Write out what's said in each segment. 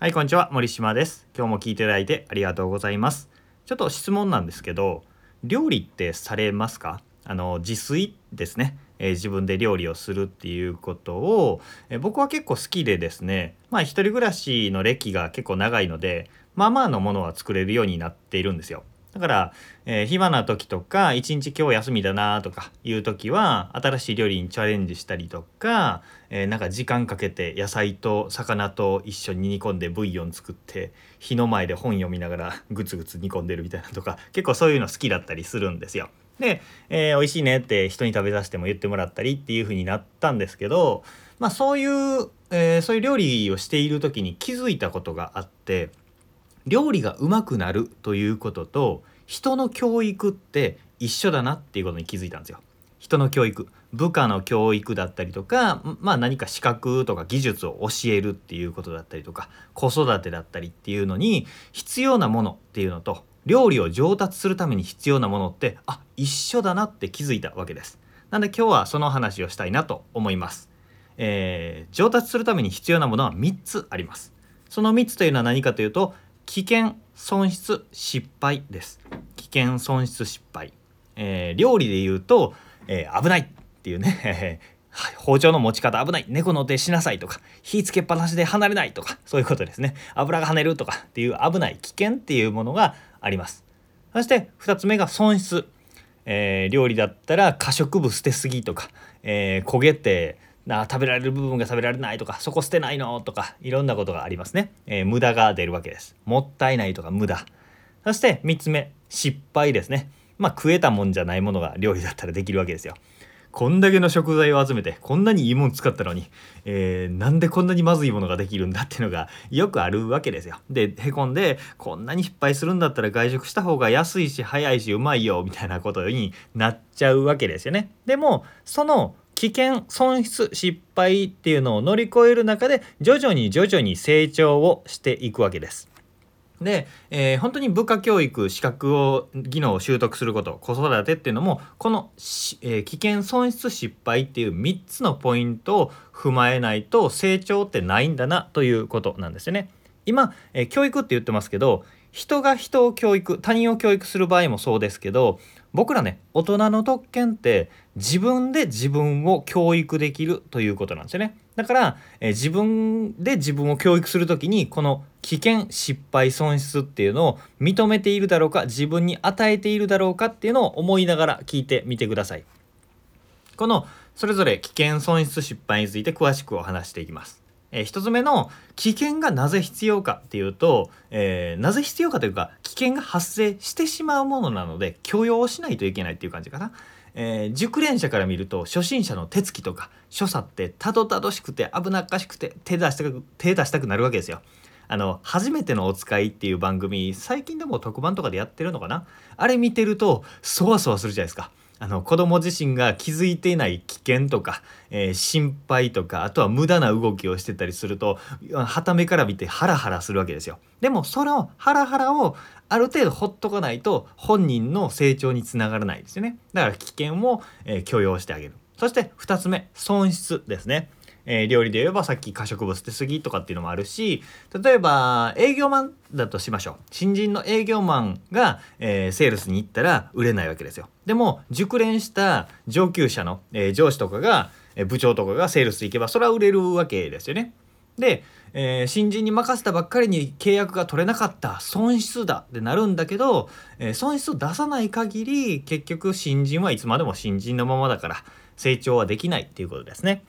はい、こんにちは。森島です。今日も聞いていただいてありがとうございます。ちょっと質問なんですけど、料理ってされますか？あの、自炊ですね。えー自分で料理をするっていうことを、えー僕は結構好きでですね、まあ一人暮らしの歴が結構長いので、まあまあのものは作れるようになっているんですよ。だから、えー暇な時とか一日今日休みだなとかいう時は新しい料理にチャレンジしたりとか、えーなんか時間かけて野菜と魚と一緒に煮込んでブイヨン作って火の前で本読みながらグツグツ煮込んでるみたいなとか結構そういうの好きだったりするんですよ。で、えー美味しいねって人に食べさせても言ってもらったりっていう風になったんですけど、まあそういう、えーそういう料理をしている時に気づいたことがあって料理がうまくなるということと人の教育って一緒だなっていうことに気づいたんですよ。人の教育部下の教育だったりとかまあ何か資格とか技術を教えるっていうことだったりとか子育てだったりっていうのに必要なものっていうのと料理を上達するために必要なものってあ一緒だなって気づいたわけです。なんで今日はその話をしたいなと思います。えー上達するために必要なものは3つあります。その3つというのは何かというと危険損失失敗です。危険損失失敗、えー料理で言うと、えー危ないっていうね。包丁の持ち方危ない。猫の手しなさいとか火つけっぱなしで離れないとかそういうことですね。油が跳ねるとかっていう危ない危険っていうものがあります。そして2つ目が損失。えー料理だったら可食部捨てすぎとか、えー焦げてな食べられる部分が食べられないとかそこ捨てないのとかいろんなことがありますね、えー無駄が出るわけです。もったいないとか無駄。そして3つ目失敗ですね。まあ食えたもんじゃないものが料理だったらできるわけですよ。こんだけの食材を集めてこんなにいいもの使ったのに、えーなんでこんなにまずいものができるんだっていうのがよくあるわけですよ。でへこんでこんなに失敗するんだったら外食した方が安いし早いしうまいよみたいなことになっちゃうわけですよね。でもその危険損失失敗っていうのを乗り越える中で徐々に徐々に成長をしていくわけです。で、えー本当に部下教育資格を技能を習得すること子育てっていうのもこの、えー危険損失失敗っていう3つのポイントを踏まえないと成長ってないんだなということなんですよね。今、えー教育って言ってますけど人が人を教育他人を教育する場合もそうですけど僕らね大人の特権って自分で自分を教育できるということなんですよねだから、え自分で自分を教育する時にこの危険失敗損失っていうのを認めているだろうか自分に与えているだろうかっていうのを思いながら聞いてみてくださいこのそれぞれ危険損失失敗について詳しくお話していきます。えー一つ目の危険がなぜ必要かっていうと、えーなぜ必要かというか危険が発生してしまうものなので許容しないといけないっていう感じかな。えー熟練者から見ると初心者の手つきとか所作ってたどたどしくて危なっかしくて手出したく手出したくなるわけですよ。あの初めてのお使いっていう番組最近でも特番とかでやってるのかなあれ見てるとそわそわするじゃないですか。あの子供自身が気づいていない危険とか、えー心配とかあとは無駄な動きをしてたりするとはためから見てハラハラするわけですよ。でもそのハラハラをある程度ほっとかないと本人の成長につながらないですよね。だから危険を、えー許容してあげる。そして2つ目損失ですね。えー料理で言えばさっき可食物捨てすぎとかっていうのもあるし例えば営業マンだとしましょう。新人の営業マンが、えーセールスに行ったら売れないわけですよ。でも熟練した上級者の、えー上司とかが、え部長とかがセールス行けばそれは売れるわけですよね。で、えー新人に任せたばっかりに契約が取れなかった。損失だ。ってなるんだけど、えー損失を出さない限り結局新人はいつまでも新人のままだから成長はできないっていうことですね。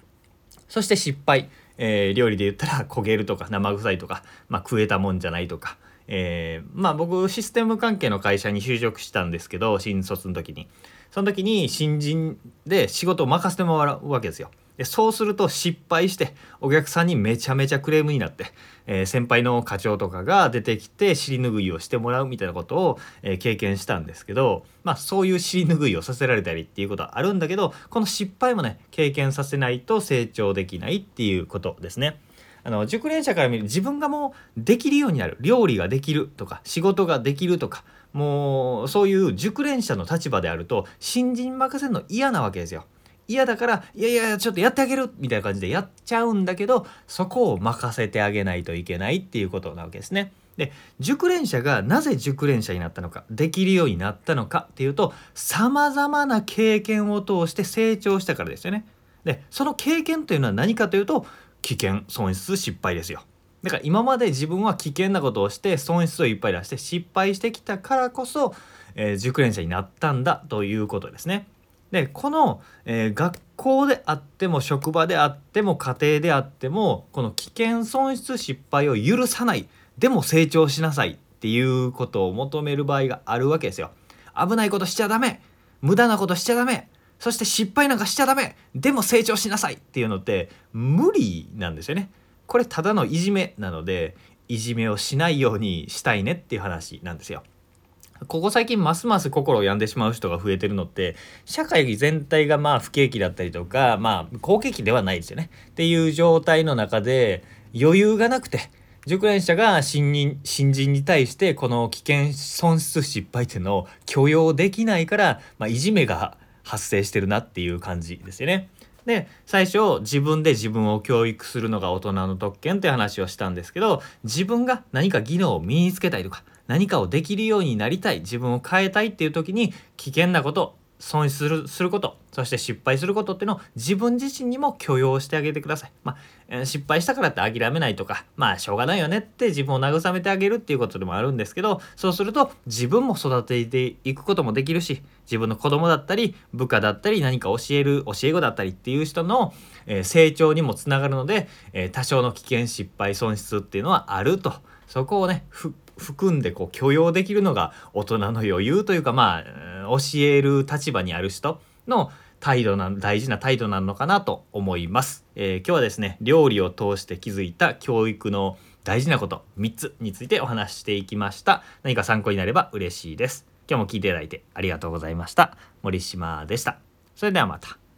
そして失敗、えー料理で言ったら焦げるとか生臭いとか、まあ、食えたもんじゃないとか、えーまあ僕システム関係の会社に就職したんですけど新卒の時に。その時に新人で仕事を任せてもらうわけですよ。でそうすると失敗してお客さんにめちゃめちゃクレームになって、えー先輩の課長とかが出てきて尻拭いをしてもらうみたいなことを、えー経験したんですけどまあそういう尻拭いをさせられたりっていうことはあるんだけどこの失敗もね経験させないと成長できないっていうことですね。あの熟練者から見る自分がもうできるようになる料理ができるとか仕事ができるとかもうそういう熟練者の立場であると新人任せるの嫌なわけですよ。嫌だからいやいやちょっとやってあげるみたいな感じでやっちゃうんだけどそこを任せてあげないといけないっていうことなわけですね。で熟練者がなぜ熟練者になったのかできるようになったのかっていうとさまざまな経験を通して成長したからですよね。でその経験というのは何かというと危険損失失敗ですよ。だから今まで自分は危険なことをして損失をいっぱい出して失敗してきたからこそ、えー、熟練者になったんだということですね。でこの、えー、学校であっても職場であっても家庭であってもこの危険損失失敗を許さないでも成長しなさいっていうことを求める場合があるわけですよ。危ないことしちゃダメ無駄なことしちゃダメそして失敗なんかしちゃダメでも成長しなさいっていうのって無理なんですよね。これただのいじめなのでいじめをしないようにしたいねっていう話なんですよ。ここ最近ますます心を病んでしまう人が増えてるのって社会全体がまあ不景気だったりとかまあ好景気ではないですよねっていう状態の中で余裕がなくて熟練者が新人新人に対してこの危険損失失敗っていうのを許容できないから、まあ、いじめが発生してるなっていう感じですよね。で最初自分で自分を教育するのが大人の特権って話をしたんですけど自分が何か技能を身につけたいとか何かをできるようになりたい自分を変えたいっていう時に危険なこと損失するすることそして失敗することっていうのを自分自身にも許容してあげてください。まあ、失敗したからって諦めないとかまあしょうがないよねって自分を慰めてあげるっていうことでもあるんですけどそうすると自分も育てていくこともできるし自分の子供だったり部下だったり何か教える教え子だったりっていう人の、え成長にもつながるので、え多少の危険失敗損失っていうのはあるとそこをね含んでこう許容できるのが大人の余裕というかまあ教える立場にある人の態度な大事な態度なのかなと思います、えー、今日はですね料理を通して気づいた教育の大事なこと3つについてお話ししていきました。何か参考になれば嬉しいです。今日も聞いていただいてありがとうございました。森島でした。それではまた。